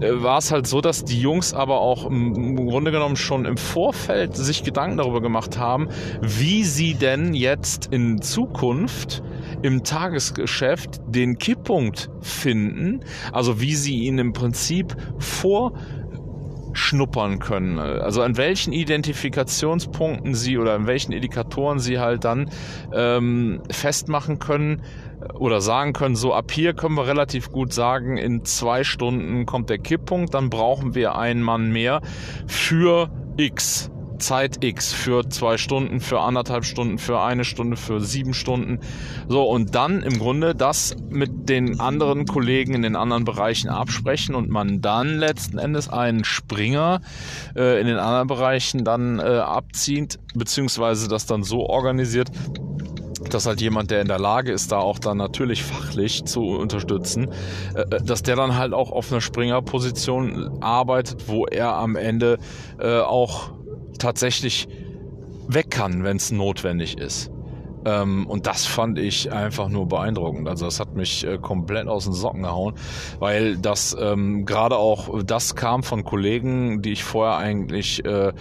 äh, war es halt so, dass die Jungs aber auch im Grunde genommen schon im Vorfeld sich Gedanken darüber gemacht haben, wie sie denn jetzt in Zukunft im Tagesgeschäft den Kipppunkt finden, also wie sie ihn im Prinzip vor schnuppern können. Also an welchen Identifikationspunkten sie oder an welchen Indikatoren sie halt dann ähm, festmachen können, oder sagen können, so ab hier können wir relativ gut sagen, in zwei Stunden kommt der Kipppunkt, dann brauchen wir einen Mann mehr für X. Zeit X für zwei Stunden, für anderthalb Stunden, für eine Stunde, für sieben Stunden. So, und dann im Grunde das mit den anderen Kollegen in den anderen Bereichen absprechen und man dann letzten Endes einen Springer äh, in den anderen Bereichen dann äh, abzieht, beziehungsweise das dann so organisiert, dass halt jemand, der in der Lage ist, da auch dann natürlich fachlich zu unterstützen, äh, äh, dass der dann halt auch auf einer Springerposition arbeitet, wo er am Ende äh, auch tatsächlich weg kann, wenn es notwendig ist. Ähm, und das fand ich einfach nur beeindruckend. Also das hat mich äh, komplett aus den Socken gehauen, weil das ähm, gerade auch, das kam von Kollegen, die ich vorher eigentlich äh,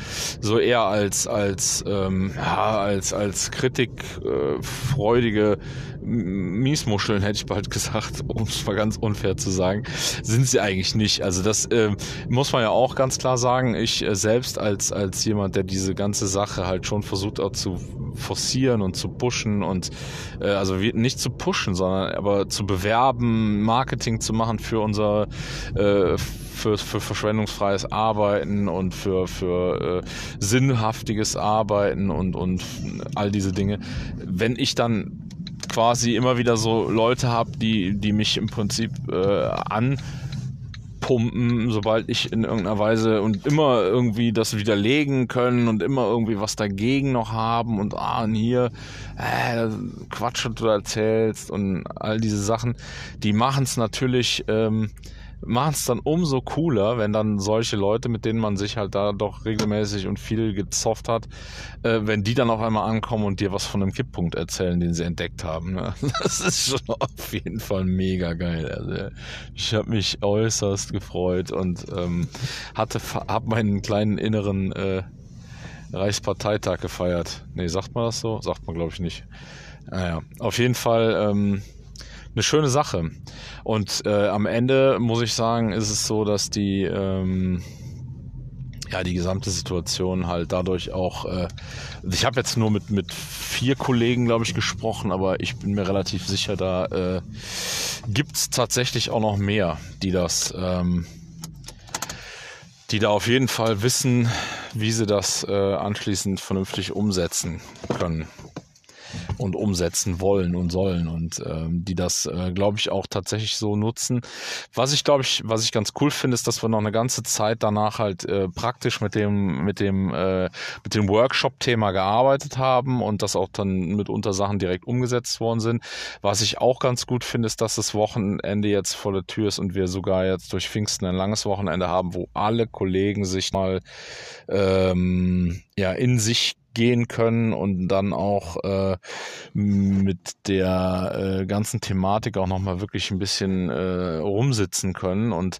so eher als, als, ähm, ja, als, als kritikfreudige äh, Miesmuscheln, hätte ich bald gesagt, um es mal ganz unfair zu sagen, sind sie eigentlich nicht. Also das äh, muss man ja auch ganz klar sagen. Ich äh, selbst als, als jemand, der diese ganze Sache halt schon versucht auch zu forcieren und zu pushen und äh, also nicht zu pushen, sondern aber zu bewerben, Marketing zu machen für unser äh, für, für verschwendungsfreies Arbeiten und für, für äh, sinnhaftiges Arbeiten und, und all diese Dinge. Wenn ich dann quasi immer wieder so Leute habe, die, die mich im Prinzip äh, anpumpen, sobald ich in irgendeiner Weise und immer irgendwie das widerlegen können und immer irgendwie was dagegen noch haben und ah, und hier äh, Quatsch, was du erzählst und all diese Sachen, die machen es natürlich ähm, machen es dann umso cooler, wenn dann solche Leute, mit denen man sich halt da doch regelmäßig und viel gezofft hat, äh, wenn die dann auf einmal ankommen und dir was von einem Kipppunkt erzählen, den sie entdeckt haben. Ne? Das ist schon auf jeden Fall mega geil. Also, ich habe mich äußerst gefreut und ähm, hatte hab meinen kleinen inneren äh, Reichsparteitag gefeiert. Nee, sagt man das so? Sagt man, glaube ich, nicht. Naja, auf jeden Fall ähm, eine schöne Sache. Und äh, am Ende muss ich sagen, ist es so, dass die ähm, ja die gesamte Situation halt dadurch auch. Äh, ich habe jetzt nur mit mit vier Kollegen, glaube ich, gesprochen, aber ich bin mir relativ sicher, da äh, gibt's tatsächlich auch noch mehr, die das, ähm, die da auf jeden Fall wissen, wie sie das äh, anschließend vernünftig umsetzen können und umsetzen wollen und sollen und ähm, die das, äh, glaube ich, auch tatsächlich so nutzen. Was ich, glaube ich, was ich ganz cool finde, ist, dass wir noch eine ganze Zeit danach halt äh, praktisch mit dem, mit dem, äh, mit dem Workshop-Thema gearbeitet haben und das auch dann mitunter Sachen direkt umgesetzt worden sind. Was ich auch ganz gut finde, ist, dass das Wochenende jetzt vor der Tür ist und wir sogar jetzt durch Pfingsten ein langes Wochenende haben, wo alle Kollegen sich mal ähm, ja in sich gehen können und dann auch äh, mit der äh, ganzen Thematik auch nochmal wirklich ein bisschen äh, rumsitzen können und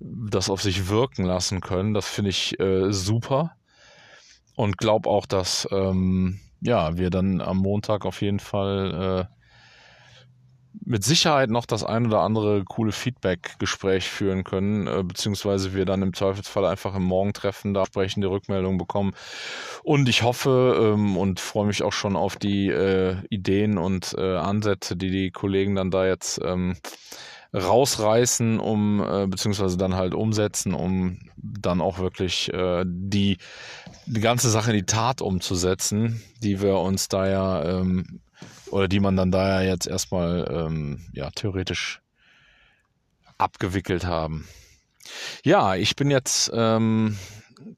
das auf sich wirken lassen können. Das finde ich äh, super und glaube auch, dass ähm, ja wir dann am Montag auf jeden Fall äh, mit Sicherheit noch das ein oder andere coole Feedback-Gespräch führen können, äh, beziehungsweise wir dann im Zweifelsfall einfach im Morgentreffen da entsprechende Rückmeldungen bekommen. Und ich hoffe ähm, und freue mich auch schon auf die äh, Ideen und äh, Ansätze, die die Kollegen dann da jetzt ähm, rausreißen, um äh, beziehungsweise dann halt umsetzen, um dann auch wirklich äh, die die ganze Sache in die Tat umzusetzen, die wir uns da ja ähm, oder die man dann da ja jetzt erstmal ähm, ja, theoretisch abgewickelt haben. Ja, ich bin jetzt ähm,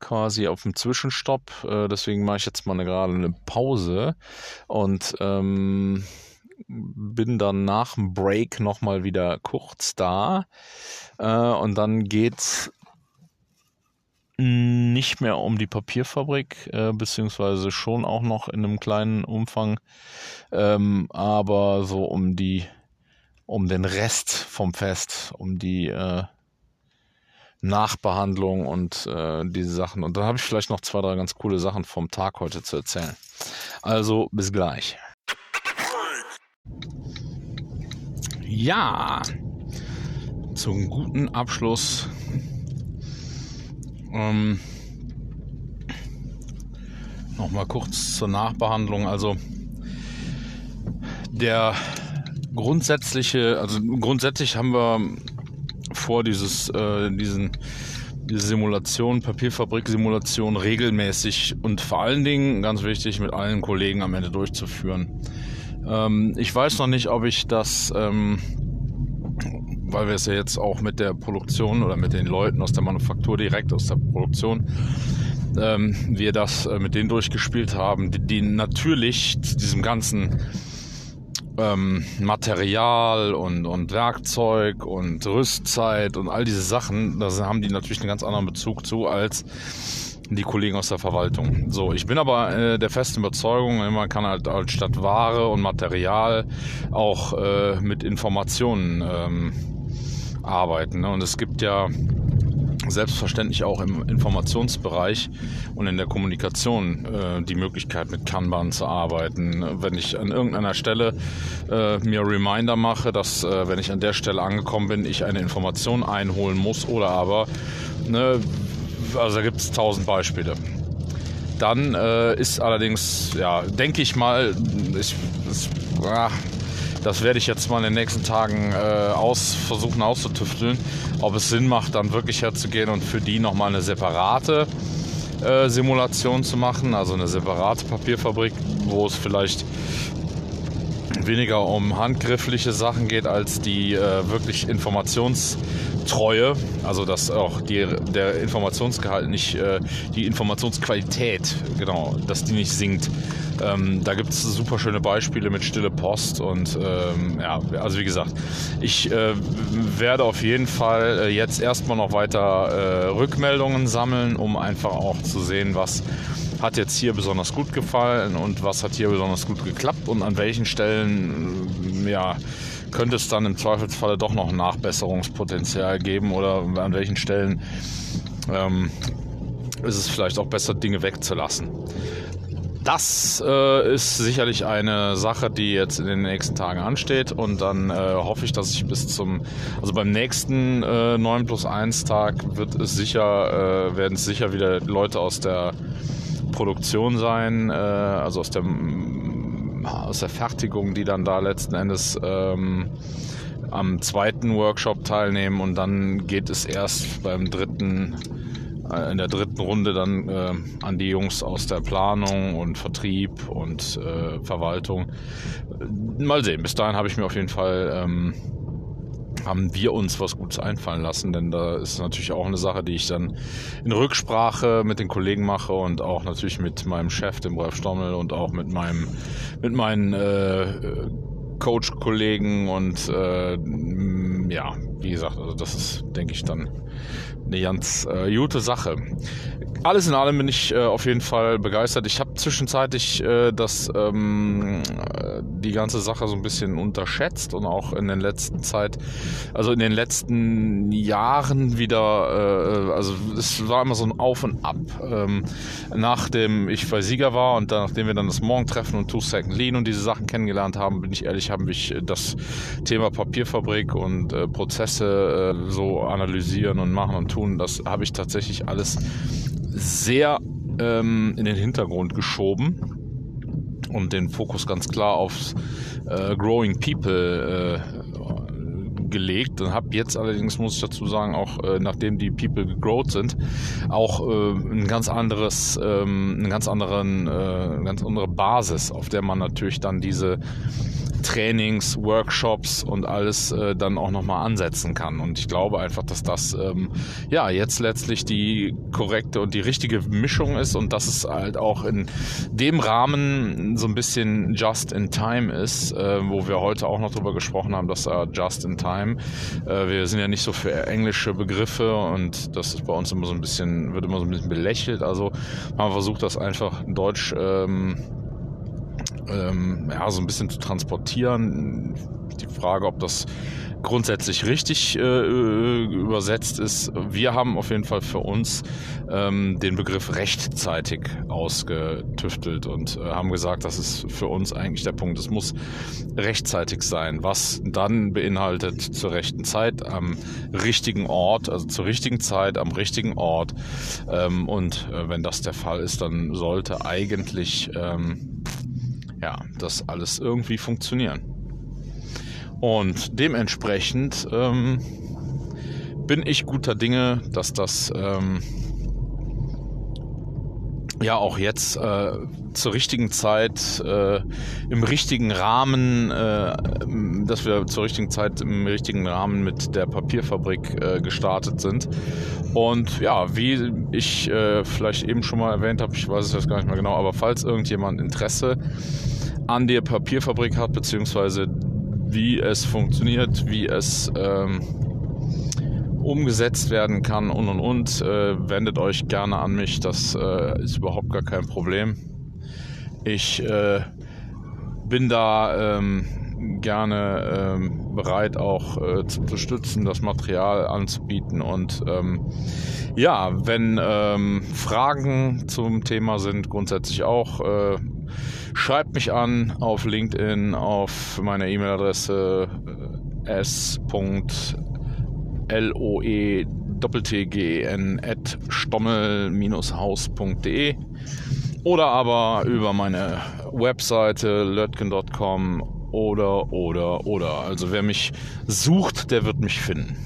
quasi auf dem Zwischenstopp, äh, deswegen mache ich jetzt mal eine, gerade eine Pause und ähm, bin dann nach dem Break nochmal wieder kurz da äh, und dann geht's nicht mehr um die Papierfabrik, äh, beziehungsweise schon auch noch in einem kleinen Umfang, ähm, aber so um die, um den Rest vom Fest, um die äh, Nachbehandlung und äh, diese Sachen. Und dann habe ich vielleicht noch zwei, drei ganz coole Sachen vom Tag heute zu erzählen. Also bis gleich. Ja, zum guten Abschluss ähm, Nochmal kurz zur Nachbehandlung. Also der grundsätzliche, also grundsätzlich haben wir vor, dieses, äh, diesen, diese Simulation, Papierfabrik-Simulation regelmäßig und vor allen Dingen, ganz wichtig, mit allen Kollegen am Ende durchzuführen. Ähm, ich weiß noch nicht, ob ich das ähm, weil wir es ja jetzt auch mit der Produktion oder mit den Leuten aus der Manufaktur direkt aus der Produktion ähm, wir das äh, mit denen durchgespielt haben, die, die natürlich zu diesem ganzen ähm, Material und, und Werkzeug und Rüstzeit und all diese Sachen, da haben die natürlich einen ganz anderen Bezug zu als die Kollegen aus der Verwaltung. So, ich bin aber äh, der festen Überzeugung, man kann halt als statt Ware und Material auch äh, mit Informationen ähm, arbeiten. Ne? Und es gibt ja selbstverständlich auch im Informationsbereich und in der Kommunikation äh, die Möglichkeit mit Kanban zu arbeiten. Wenn ich an irgendeiner Stelle äh, mir Reminder mache, dass äh, wenn ich an der Stelle angekommen bin, ich eine Information einholen muss oder aber, ne, also da gibt es tausend Beispiele. Dann äh, ist allerdings, ja, denke ich mal, ich, das, ach, das werde ich jetzt mal in den nächsten Tagen äh, aus, versuchen auszutüfteln, ob es Sinn macht, dann wirklich herzugehen und für die nochmal eine separate äh, Simulation zu machen, also eine separate Papierfabrik, wo es vielleicht weniger um handgriffliche Sachen geht, als die äh, wirklich Informationstreue, also dass auch die, der Informationsgehalt nicht, äh, die Informationsqualität, genau, dass die nicht sinkt. Ähm, da gibt es super schöne Beispiele mit Stille Post und ähm, ja, also wie gesagt, ich äh, werde auf jeden Fall äh, jetzt erstmal noch weiter äh, Rückmeldungen sammeln, um einfach auch zu sehen, was hat jetzt hier besonders gut gefallen und was hat hier besonders gut geklappt und an welchen Stellen äh, ja, könnte es dann im Zweifelsfalle doch noch Nachbesserungspotenzial geben oder an welchen Stellen ähm, ist es vielleicht auch besser, Dinge wegzulassen. Das äh, ist sicherlich eine Sache, die jetzt in den nächsten Tagen ansteht und dann äh, hoffe ich, dass ich bis zum, also beim nächsten äh, 9 plus 1 Tag wird es sicher, äh, werden es sicher wieder Leute aus der Produktion sein, äh, also aus der, aus der Fertigung, die dann da letzten Endes ähm, am zweiten Workshop teilnehmen und dann geht es erst beim dritten äh, in der dritten Runde dann äh, an die Jungs aus der Planung und Vertrieb und äh, Verwaltung. Mal sehen. Bis dahin habe ich mir auf jeden Fall ähm, haben wir uns was Gutes einfallen lassen, denn da ist natürlich auch eine Sache, die ich dann in Rücksprache mit den Kollegen mache und auch natürlich mit meinem Chef, dem Ralf Stommel und auch mit meinem mit meinen äh, Coach-Kollegen und äh, ja, wie gesagt, also das ist, denke ich, dann eine ganz äh, gute Sache. Alles in allem bin ich äh, auf jeden Fall begeistert. Ich habe zwischenzeitlich äh, das, ähm, äh, die ganze Sache so ein bisschen unterschätzt und auch in den letzten Zeit, also in den letzten Jahren wieder, äh, also es war immer so ein Auf und Ab. Ähm, nachdem ich bei Sieger war und dann, nachdem wir dann das Morgentreffen und Two Second Lean und diese Sachen kennengelernt haben, bin ich ehrlich, haben mich das Thema Papierfabrik und äh, Prozesse äh, so analysieren und machen und tun, das habe ich tatsächlich alles sehr ähm, in den Hintergrund geschoben und den Fokus ganz klar auf äh, Growing People äh, gelegt und habe jetzt allerdings, muss ich dazu sagen, auch äh, nachdem die People gegrowt sind, auch äh, ein ganz anderes, ähm, einen ganz anderen, äh, ganz andere Basis, auf der man natürlich dann diese Trainings, Workshops und alles äh, dann auch nochmal ansetzen kann. Und ich glaube einfach, dass das ähm, ja jetzt letztlich die korrekte und die richtige Mischung ist und dass es halt auch in dem Rahmen so ein bisschen just in time ist, äh, wo wir heute auch noch drüber gesprochen haben, dass da just in time, äh, wir sind ja nicht so für englische Begriffe und das ist bei uns immer so ein bisschen, wird immer so ein bisschen belächelt. Also man versucht das einfach in Deutsch ähm, ähm, ja, so ein bisschen zu transportieren. Die Frage, ob das grundsätzlich richtig äh, äh, übersetzt ist. Wir haben auf jeden Fall für uns ähm, den Begriff rechtzeitig ausgetüftelt und äh, haben gesagt, das ist für uns eigentlich der Punkt. Es muss rechtzeitig sein, was dann beinhaltet zur rechten Zeit am richtigen Ort, also zur richtigen Zeit am richtigen Ort. Ähm, und äh, wenn das der Fall ist, dann sollte eigentlich ähm, ja, das alles irgendwie funktionieren. Und dementsprechend ähm, bin ich guter Dinge, dass das ähm, ja auch jetzt äh, zur richtigen Zeit äh, im richtigen Rahmen, äh, dass wir zur richtigen Zeit im richtigen Rahmen mit der Papierfabrik äh, gestartet sind. Und ja, wie ich äh, vielleicht eben schon mal erwähnt habe, ich weiß es jetzt gar nicht mehr genau, aber falls irgendjemand Interesse an der Papierfabrik hat, beziehungsweise wie es funktioniert, wie es ähm, umgesetzt werden kann und und und, äh, wendet euch gerne an mich. Das äh, ist überhaupt gar kein Problem. Ich äh, bin da ähm, gerne ähm, bereit, auch äh, zu unterstützen, das Material anzubieten. Und ähm, ja, wenn ähm, Fragen zum Thema sind, grundsätzlich auch, äh, schreibt mich an auf LinkedIn, auf meiner E-Mail-Adresse äh, s.loe.tgen at stommel-haus.de oder aber über meine Webseite lötgen.com oder, oder, oder. Also wer mich sucht, der wird mich finden.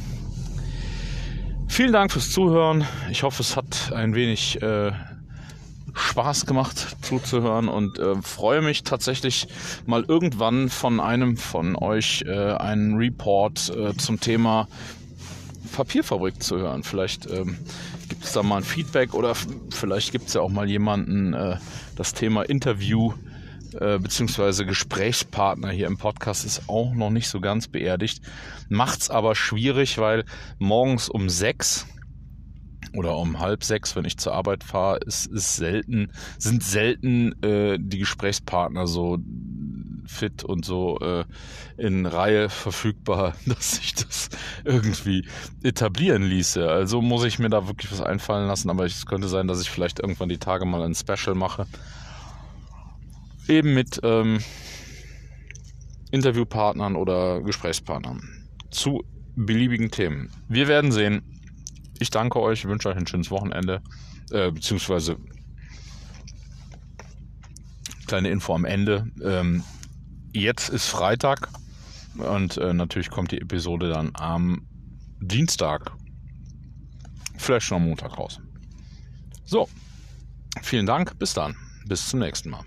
Vielen Dank fürs Zuhören. Ich hoffe, es hat ein wenig äh, Spaß gemacht zuzuhören und äh, freue mich tatsächlich mal irgendwann von einem von euch äh, einen Report äh, zum Thema Papierfabrik zu hören. Vielleicht ähm, gibt es da mal ein Feedback oder vielleicht gibt es ja auch mal jemanden, äh, das Thema Interview äh, beziehungsweise Gesprächspartner hier im Podcast ist auch noch nicht so ganz beerdigt. Macht's aber schwierig, weil morgens um sechs oder um halb sechs, wenn ich zur Arbeit fahre, ist, ist selten, sind selten äh, die Gesprächspartner so fit und so äh, in Reihe verfügbar, dass sich das irgendwie etablieren ließe. Also muss ich mir da wirklich was einfallen lassen, aber es könnte sein, dass ich vielleicht irgendwann die Tage mal ein Special mache. Eben mit ähm, Interviewpartnern oder Gesprächspartnern zu beliebigen Themen. Wir werden sehen. Ich danke euch, wünsche euch ein schönes Wochenende, äh, beziehungsweise kleine Info am Ende. Ähm, jetzt ist Freitag und äh, natürlich kommt die Episode dann am Dienstag, vielleicht schon am Montag raus. So, vielen Dank, bis dann, bis zum nächsten Mal.